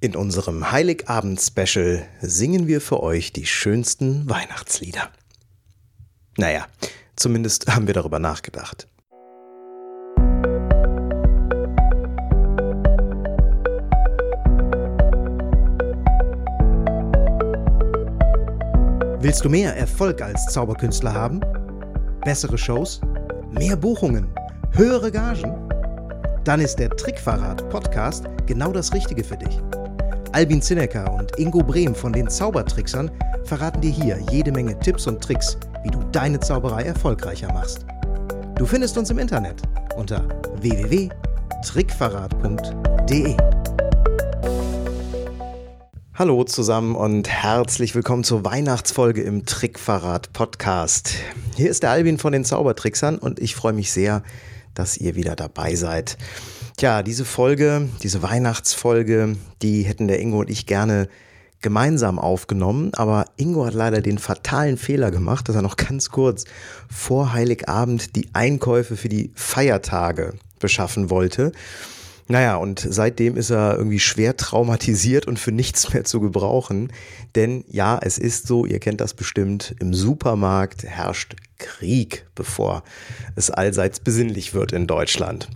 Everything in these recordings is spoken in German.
In unserem Heiligabend-Special singen wir für euch die schönsten Weihnachtslieder. Naja, zumindest haben wir darüber nachgedacht. Willst du mehr Erfolg als Zauberkünstler haben? Bessere Shows? Mehr Buchungen? Höhere Gagen? Dann ist der Trickverrat Podcast genau das Richtige für dich. Albin Zinecker und Ingo Brehm von den Zaubertricksern verraten dir hier jede Menge Tipps und Tricks, wie du deine Zauberei erfolgreicher machst. Du findest uns im Internet unter www.trickverrat.de. Hallo zusammen und herzlich willkommen zur Weihnachtsfolge im Trickverrat Podcast. Hier ist der Albin von den Zaubertricksern und ich freue mich sehr, dass ihr wieder dabei seid. Tja, diese Folge, diese Weihnachtsfolge, die hätten der Ingo und ich gerne gemeinsam aufgenommen, aber Ingo hat leider den fatalen Fehler gemacht, dass er noch ganz kurz vor Heiligabend die Einkäufe für die Feiertage beschaffen wollte. Naja, und seitdem ist er irgendwie schwer traumatisiert und für nichts mehr zu gebrauchen. Denn ja, es ist so, ihr kennt das bestimmt, im Supermarkt herrscht Krieg, bevor es allseits besinnlich wird in Deutschland.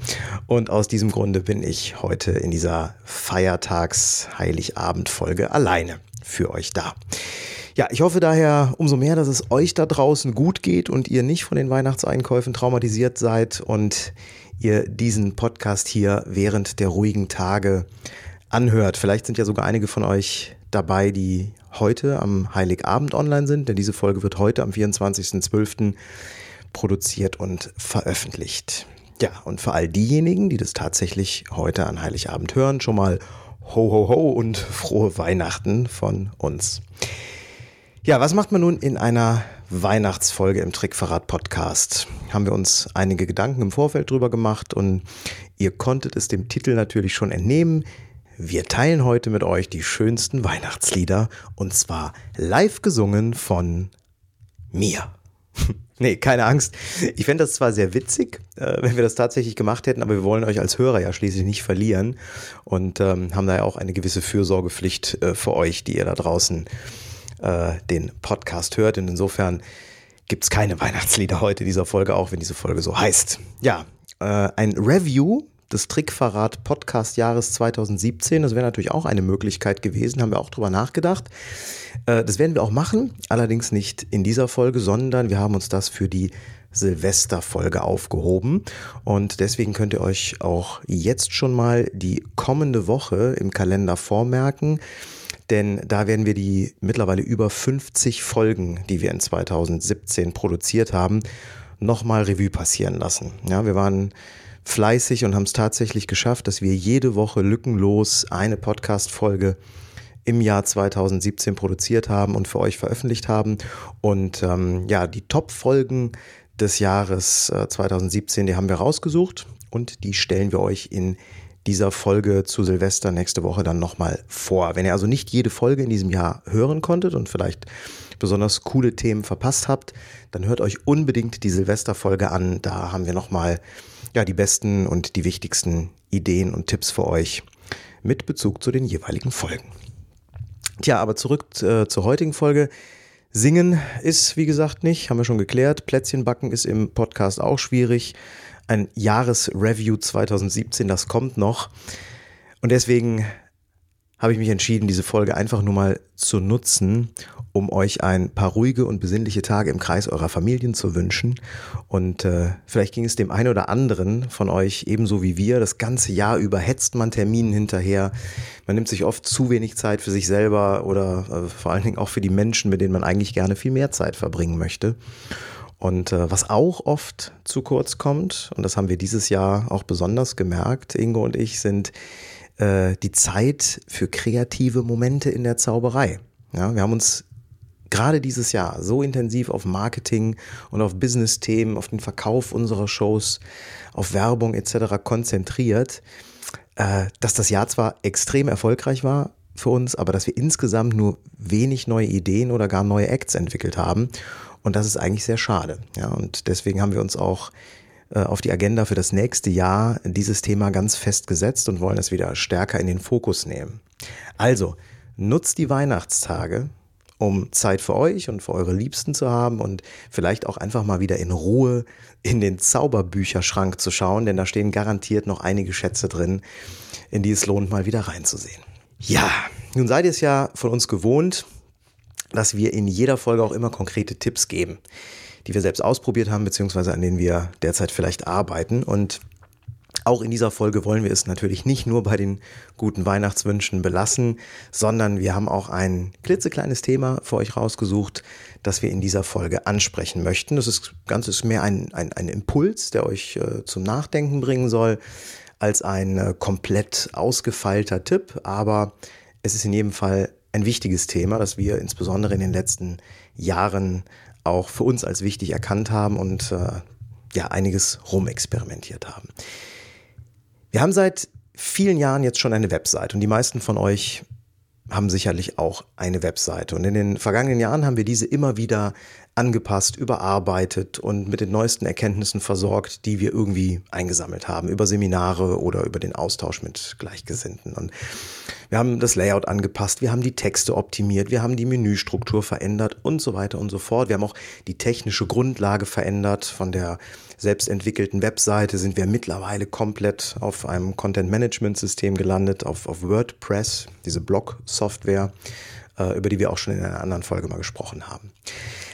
Und aus diesem Grunde bin ich heute in dieser Feiertags-Heiligabend-Folge alleine für euch da. Ja, ich hoffe daher umso mehr, dass es euch da draußen gut geht und ihr nicht von den Weihnachtseinkäufen traumatisiert seid und ihr diesen Podcast hier während der ruhigen Tage anhört. Vielleicht sind ja sogar einige von euch dabei, die heute am Heiligabend online sind, denn diese Folge wird heute am 24.12. produziert und veröffentlicht. Ja, und für all diejenigen, die das tatsächlich heute an Heiligabend hören, schon mal ho ho ho und frohe Weihnachten von uns. Ja, was macht man nun in einer Weihnachtsfolge im Trickverrat Podcast? Haben wir uns einige Gedanken im Vorfeld drüber gemacht und ihr konntet es dem Titel natürlich schon entnehmen. Wir teilen heute mit euch die schönsten Weihnachtslieder und zwar live gesungen von mir. nee, keine Angst. Ich fände das zwar sehr witzig, äh, wenn wir das tatsächlich gemacht hätten, aber wir wollen euch als Hörer ja schließlich nicht verlieren und ähm, haben da ja auch eine gewisse Fürsorgepflicht äh, für euch, die ihr da draußen äh, den Podcast hört. Und insofern gibt es keine Weihnachtslieder heute in dieser Folge, auch wenn diese Folge so heißt. Ja, äh, ein Review des Trickverrat Podcast Jahres 2017. Das wäre natürlich auch eine Möglichkeit gewesen, haben wir auch drüber nachgedacht. Äh, das werden wir auch machen, allerdings nicht in dieser Folge, sondern wir haben uns das für die Silvesterfolge aufgehoben. Und deswegen könnt ihr euch auch jetzt schon mal die kommende Woche im Kalender vormerken denn da werden wir die mittlerweile über 50 Folgen, die wir in 2017 produziert haben, nochmal Revue passieren lassen. Ja, wir waren fleißig und haben es tatsächlich geschafft, dass wir jede Woche lückenlos eine Podcast-Folge im Jahr 2017 produziert haben und für euch veröffentlicht haben. Und ähm, ja, die Top-Folgen des Jahres äh, 2017, die haben wir rausgesucht und die stellen wir euch in dieser Folge zu Silvester nächste Woche dann nochmal vor. Wenn ihr also nicht jede Folge in diesem Jahr hören konntet und vielleicht besonders coole Themen verpasst habt, dann hört euch unbedingt die Silvesterfolge an. Da haben wir nochmal ja, die besten und die wichtigsten Ideen und Tipps für euch mit Bezug zu den jeweiligen Folgen. Tja, aber zurück äh, zur heutigen Folge. Singen ist, wie gesagt, nicht, haben wir schon geklärt. Plätzchen backen ist im Podcast auch schwierig ein Jahresreview 2017, das kommt noch. Und deswegen habe ich mich entschieden, diese Folge einfach nur mal zu nutzen, um euch ein paar ruhige und besinnliche Tage im Kreis eurer Familien zu wünschen. Und äh, vielleicht ging es dem einen oder anderen von euch ebenso wie wir. Das ganze Jahr über hetzt man Terminen hinterher. Man nimmt sich oft zu wenig Zeit für sich selber oder äh, vor allen Dingen auch für die Menschen, mit denen man eigentlich gerne viel mehr Zeit verbringen möchte. Und äh, was auch oft zu kurz kommt, und das haben wir dieses Jahr auch besonders gemerkt, Ingo und ich, sind äh, die Zeit für kreative Momente in der Zauberei. Ja, wir haben uns gerade dieses Jahr so intensiv auf Marketing und auf Business-Themen, auf den Verkauf unserer Shows, auf Werbung etc. konzentriert, äh, dass das Jahr zwar extrem erfolgreich war für uns, aber dass wir insgesamt nur wenig neue Ideen oder gar neue Acts entwickelt haben. Und das ist eigentlich sehr schade. Ja, und deswegen haben wir uns auch äh, auf die Agenda für das nächste Jahr dieses Thema ganz fest gesetzt und wollen es wieder stärker in den Fokus nehmen. Also, nutzt die Weihnachtstage, um Zeit für euch und für eure Liebsten zu haben und vielleicht auch einfach mal wieder in Ruhe in den Zauberbücherschrank zu schauen, denn da stehen garantiert noch einige Schätze drin, in die es lohnt, mal wieder reinzusehen. Ja, nun seid ihr es ja von uns gewohnt, dass wir in jeder Folge auch immer konkrete Tipps geben, die wir selbst ausprobiert haben, beziehungsweise an denen wir derzeit vielleicht arbeiten. Und auch in dieser Folge wollen wir es natürlich nicht nur bei den guten Weihnachtswünschen belassen, sondern wir haben auch ein klitzekleines Thema für euch rausgesucht, das wir in dieser Folge ansprechen möchten. Das ist ganz ist mehr ein, ein, ein Impuls, der euch äh, zum Nachdenken bringen soll, als ein äh, komplett ausgefeilter Tipp, aber es ist in jedem Fall ein wichtiges Thema, das wir insbesondere in den letzten Jahren auch für uns als wichtig erkannt haben und äh, ja einiges rumexperimentiert haben. Wir haben seit vielen Jahren jetzt schon eine Website und die meisten von euch haben sicherlich auch eine Webseite. Und in den vergangenen Jahren haben wir diese immer wieder angepasst, überarbeitet und mit den neuesten Erkenntnissen versorgt, die wir irgendwie eingesammelt haben, über Seminare oder über den Austausch mit Gleichgesinnten. Und wir haben das Layout angepasst, wir haben die Texte optimiert, wir haben die Menüstruktur verändert und so weiter und so fort. Wir haben auch die technische Grundlage verändert. Von der selbstentwickelten Webseite sind wir mittlerweile komplett auf einem Content-Management-System gelandet, auf, auf WordPress, diese Blog-Software, äh, über die wir auch schon in einer anderen Folge mal gesprochen haben.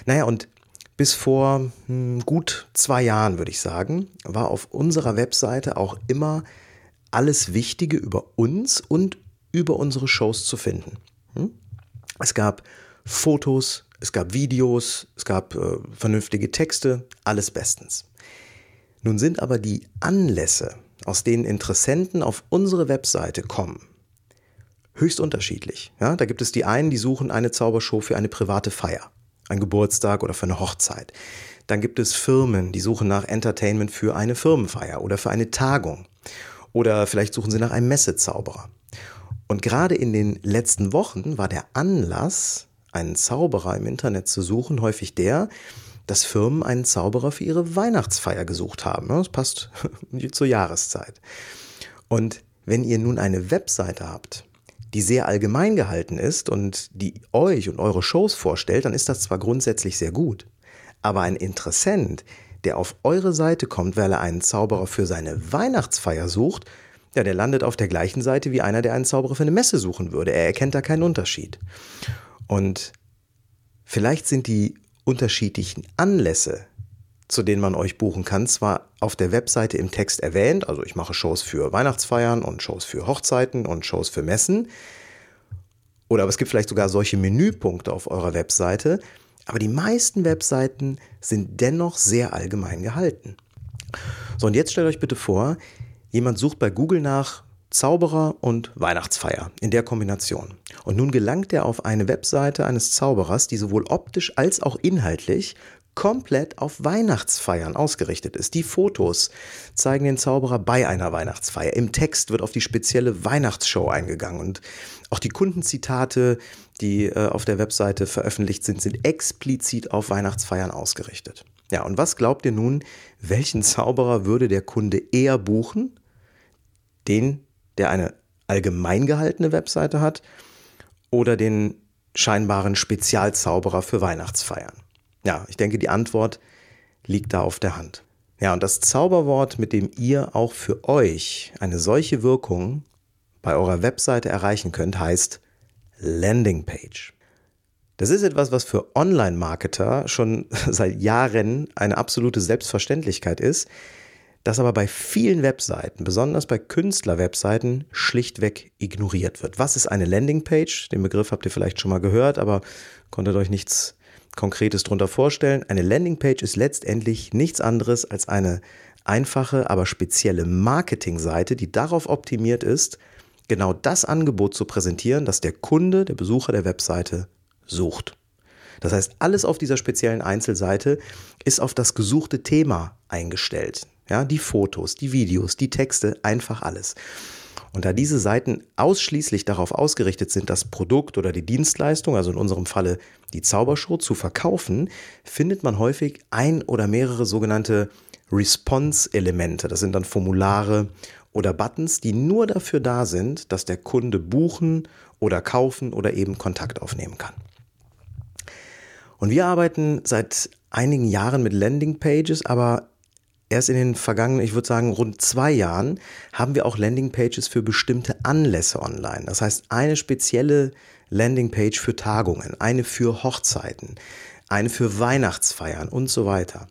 Naja, und bis vor hm, gut zwei Jahren, würde ich sagen, war auf unserer Webseite auch immer alles Wichtige über uns und über unsere Shows zu finden. Hm? Es gab Fotos, es gab Videos, es gab äh, vernünftige Texte, alles bestens. Nun sind aber die Anlässe, aus denen Interessenten auf unsere Webseite kommen, höchst unterschiedlich. Ja, da gibt es die einen, die suchen eine Zaubershow für eine private Feier ein Geburtstag oder für eine Hochzeit. Dann gibt es Firmen, die suchen nach Entertainment für eine Firmenfeier oder für eine Tagung. Oder vielleicht suchen sie nach einem Messezauberer. Und gerade in den letzten Wochen war der Anlass, einen Zauberer im Internet zu suchen, häufig der, dass Firmen einen Zauberer für ihre Weihnachtsfeier gesucht haben. Das passt zur Jahreszeit. Und wenn ihr nun eine Webseite habt, die sehr allgemein gehalten ist und die euch und eure Shows vorstellt, dann ist das zwar grundsätzlich sehr gut, aber ein Interessent, der auf eure Seite kommt, weil er einen Zauberer für seine Weihnachtsfeier sucht, ja, der landet auf der gleichen Seite wie einer, der einen Zauberer für eine Messe suchen würde. Er erkennt da keinen Unterschied. Und vielleicht sind die unterschiedlichen Anlässe, zu denen man euch buchen kann, zwar auf der Webseite im Text erwähnt, also ich mache Shows für Weihnachtsfeiern und Shows für Hochzeiten und Shows für Messen, oder aber es gibt vielleicht sogar solche Menüpunkte auf eurer Webseite, aber die meisten Webseiten sind dennoch sehr allgemein gehalten. So, und jetzt stellt euch bitte vor, jemand sucht bei Google nach Zauberer und Weihnachtsfeier in der Kombination. Und nun gelangt er auf eine Webseite eines Zauberers, die sowohl optisch als auch inhaltlich komplett auf Weihnachtsfeiern ausgerichtet ist. Die Fotos zeigen den Zauberer bei einer Weihnachtsfeier. Im Text wird auf die spezielle Weihnachtsshow eingegangen und auch die Kundenzitate, die äh, auf der Webseite veröffentlicht sind, sind explizit auf Weihnachtsfeiern ausgerichtet. Ja, und was glaubt ihr nun, welchen Zauberer würde der Kunde eher buchen? Den, der eine allgemein gehaltene Webseite hat oder den scheinbaren Spezialzauberer für Weihnachtsfeiern? Ja, ich denke, die Antwort liegt da auf der Hand. Ja, und das Zauberwort, mit dem ihr auch für euch eine solche Wirkung bei eurer Webseite erreichen könnt, heißt Landingpage. Das ist etwas, was für Online-Marketer schon seit Jahren eine absolute Selbstverständlichkeit ist, das aber bei vielen Webseiten, besonders bei Künstler-Webseiten, schlichtweg ignoriert wird. Was ist eine Landingpage? Den Begriff habt ihr vielleicht schon mal gehört, aber konntet euch nichts Konkretes darunter vorstellen. Eine Landingpage ist letztendlich nichts anderes als eine einfache, aber spezielle Marketingseite, die darauf optimiert ist, genau das Angebot zu präsentieren, das der Kunde, der Besucher der Webseite sucht. Das heißt, alles auf dieser speziellen Einzelseite ist auf das gesuchte Thema eingestellt. Ja, die Fotos, die Videos, die Texte, einfach alles. Und da diese Seiten ausschließlich darauf ausgerichtet sind, das Produkt oder die Dienstleistung, also in unserem Falle die Zaubershow, zu verkaufen, findet man häufig ein oder mehrere sogenannte Response-Elemente. Das sind dann Formulare oder Buttons, die nur dafür da sind, dass der Kunde buchen oder kaufen oder eben Kontakt aufnehmen kann. Und wir arbeiten seit einigen Jahren mit Landingpages, aber erst in den vergangenen, ich würde sagen, rund zwei Jahren haben wir auch Landingpages für bestimmte Anlässe online. Das heißt, eine spezielle Landingpage für Tagungen, eine für Hochzeiten, eine für Weihnachtsfeiern und so weiter.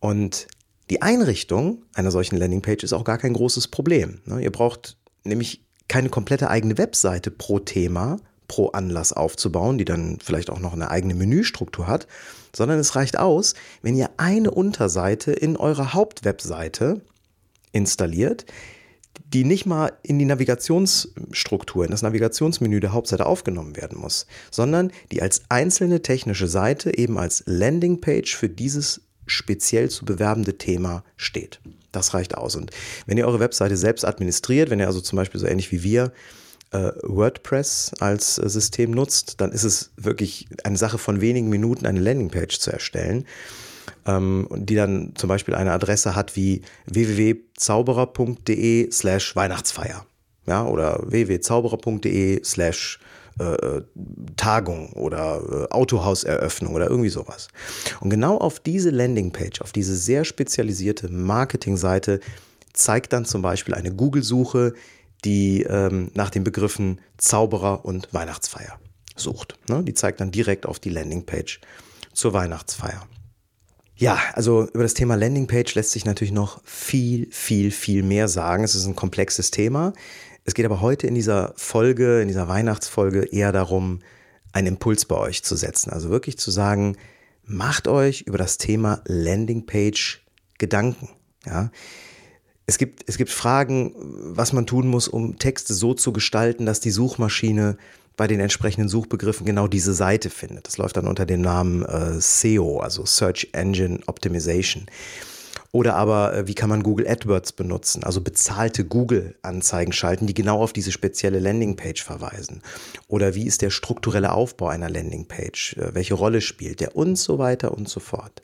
Und die Einrichtung einer solchen Landingpage ist auch gar kein großes Problem. Ne? Ihr braucht nämlich keine komplette eigene Webseite pro Thema, pro Anlass aufzubauen, die dann vielleicht auch noch eine eigene Menüstruktur hat, sondern es reicht aus, wenn ihr eine Unterseite in eurer Hauptwebseite installiert, die nicht mal in die Navigationsstruktur, in das Navigationsmenü der Hauptseite aufgenommen werden muss, sondern die als einzelne technische Seite eben als Landingpage für dieses speziell zu bewerbende Thema steht. Das reicht aus. Und wenn ihr eure Webseite selbst administriert, wenn ihr also zum Beispiel so ähnlich wie wir äh, WordPress als äh, System nutzt, dann ist es wirklich eine Sache von wenigen Minuten, eine Landingpage zu erstellen, ähm, die dann zum Beispiel eine Adresse hat wie www.zauberer.de slash Weihnachtsfeier. Ja, oder www.zauberer.de slash äh, Tagung oder äh, Autohauseröffnung oder irgendwie sowas. Und genau auf diese Landingpage, auf diese sehr spezialisierte Marketingseite zeigt dann zum Beispiel eine Google-Suche, die ähm, nach den Begriffen Zauberer und Weihnachtsfeier sucht. Ne? Die zeigt dann direkt auf die Landingpage zur Weihnachtsfeier. Ja, also über das Thema Landingpage lässt sich natürlich noch viel, viel, viel mehr sagen. Es ist ein komplexes Thema. Es geht aber heute in dieser Folge, in dieser Weihnachtsfolge eher darum, einen Impuls bei euch zu setzen. Also wirklich zu sagen, macht euch über das Thema Landingpage Gedanken. Ja. Es gibt, es gibt Fragen, was man tun muss, um Texte so zu gestalten, dass die Suchmaschine bei den entsprechenden Suchbegriffen genau diese Seite findet. Das läuft dann unter dem Namen äh, SEO, also Search Engine Optimization. Oder aber, äh, wie kann man Google AdWords benutzen, also bezahlte Google-Anzeigen schalten, die genau auf diese spezielle Landingpage verweisen. Oder wie ist der strukturelle Aufbau einer Landingpage, äh, welche Rolle spielt der und so weiter und so fort.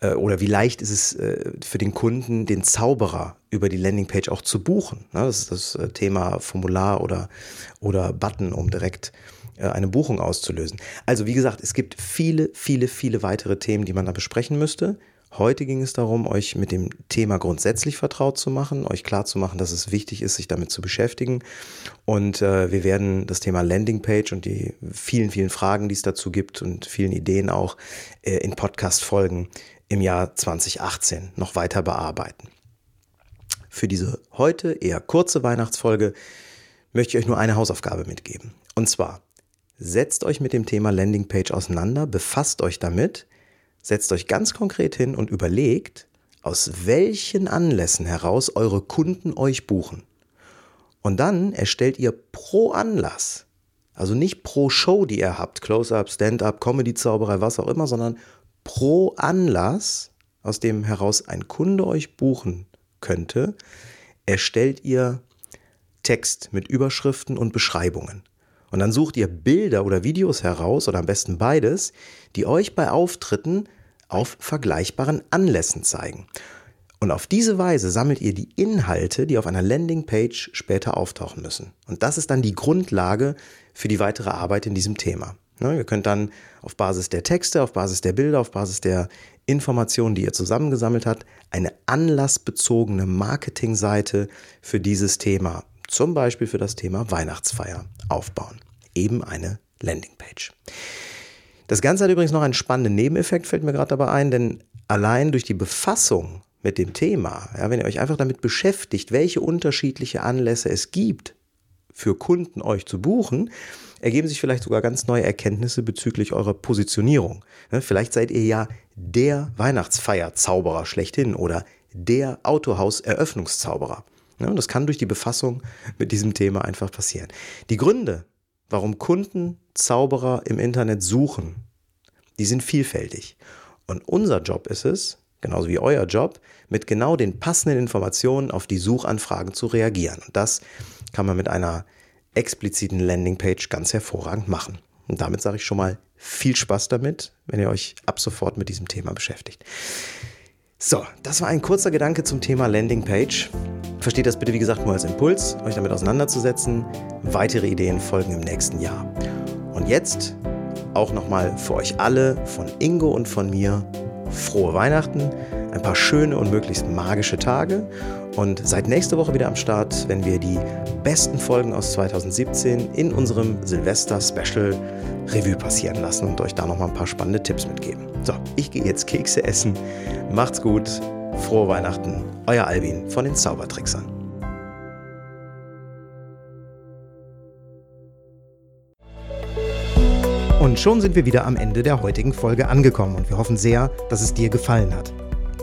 Äh, oder wie leicht ist es für den Kunden, den Zauberer über die Landingpage auch zu buchen. Ne, das ist das Thema Formular oder, oder Button, um direkt eine Buchung auszulösen. Also wie gesagt, es gibt viele, viele, viele weitere Themen, die man da besprechen müsste. Heute ging es darum, euch mit dem Thema grundsätzlich vertraut zu machen, euch klar zu machen, dass es wichtig ist, sich damit zu beschäftigen. Und äh, wir werden das Thema Landingpage und die vielen, vielen Fragen, die es dazu gibt und vielen Ideen auch äh, in Podcast-Folgen im Jahr 2018 noch weiter bearbeiten. Für diese heute eher kurze Weihnachtsfolge möchte ich euch nur eine Hausaufgabe mitgeben. Und zwar, setzt euch mit dem Thema Landingpage auseinander, befasst euch damit, setzt euch ganz konkret hin und überlegt, aus welchen Anlässen heraus eure Kunden euch buchen. Und dann erstellt ihr pro Anlass, also nicht pro Show, die ihr habt, Close-up, Stand-up, Comedy-Zauberei, was auch immer, sondern pro Anlass, aus dem heraus ein Kunde euch buchen könnte, erstellt ihr Text mit Überschriften und Beschreibungen. Und dann sucht ihr Bilder oder Videos heraus, oder am besten beides, die euch bei Auftritten auf vergleichbaren Anlässen zeigen. Und auf diese Weise sammelt ihr die Inhalte, die auf einer Landingpage später auftauchen müssen. Und das ist dann die Grundlage für die weitere Arbeit in diesem Thema. Ne, ihr könnt dann auf Basis der Texte, auf Basis der Bilder, auf Basis der Informationen, die ihr zusammengesammelt habt, eine anlassbezogene Marketingseite für dieses Thema, zum Beispiel für das Thema Weihnachtsfeier, aufbauen. Eben eine Landingpage. Das Ganze hat übrigens noch einen spannenden Nebeneffekt, fällt mir gerade dabei ein, denn allein durch die Befassung mit dem Thema, ja, wenn ihr euch einfach damit beschäftigt, welche unterschiedliche Anlässe es gibt, für Kunden euch zu buchen, ergeben sich vielleicht sogar ganz neue Erkenntnisse bezüglich eurer Positionierung. Ja, vielleicht seid ihr ja der Weihnachtsfeierzauberer schlechthin oder der Autohaus-Eröffnungszauberer. Ja, das kann durch die Befassung mit diesem Thema einfach passieren. Die Gründe, warum Kunden Zauberer im Internet suchen, die sind vielfältig. Und unser Job ist es, genauso wie euer Job, mit genau den passenden Informationen auf die Suchanfragen zu reagieren. Und das kann man mit einer expliziten Landingpage ganz hervorragend machen. Und damit sage ich schon mal viel Spaß damit, wenn ihr euch ab sofort mit diesem Thema beschäftigt. So, das war ein kurzer Gedanke zum Thema Landingpage. Versteht das bitte, wie gesagt, nur als Impuls, euch damit auseinanderzusetzen. Weitere Ideen folgen im nächsten Jahr. Und jetzt auch nochmal für euch alle von Ingo und von mir frohe Weihnachten, ein paar schöne und möglichst magische Tage und seid nächste Woche wieder am Start, wenn wir die besten Folgen aus 2017 in unserem Silvester-Special Revue passieren lassen und euch da nochmal ein paar spannende Tipps mitgeben. So, ich gehe jetzt Kekse essen. Macht's gut. Frohe Weihnachten. Euer Albin von den Zaubertricksern. Und schon sind wir wieder am Ende der heutigen Folge angekommen und wir hoffen sehr, dass es dir gefallen hat.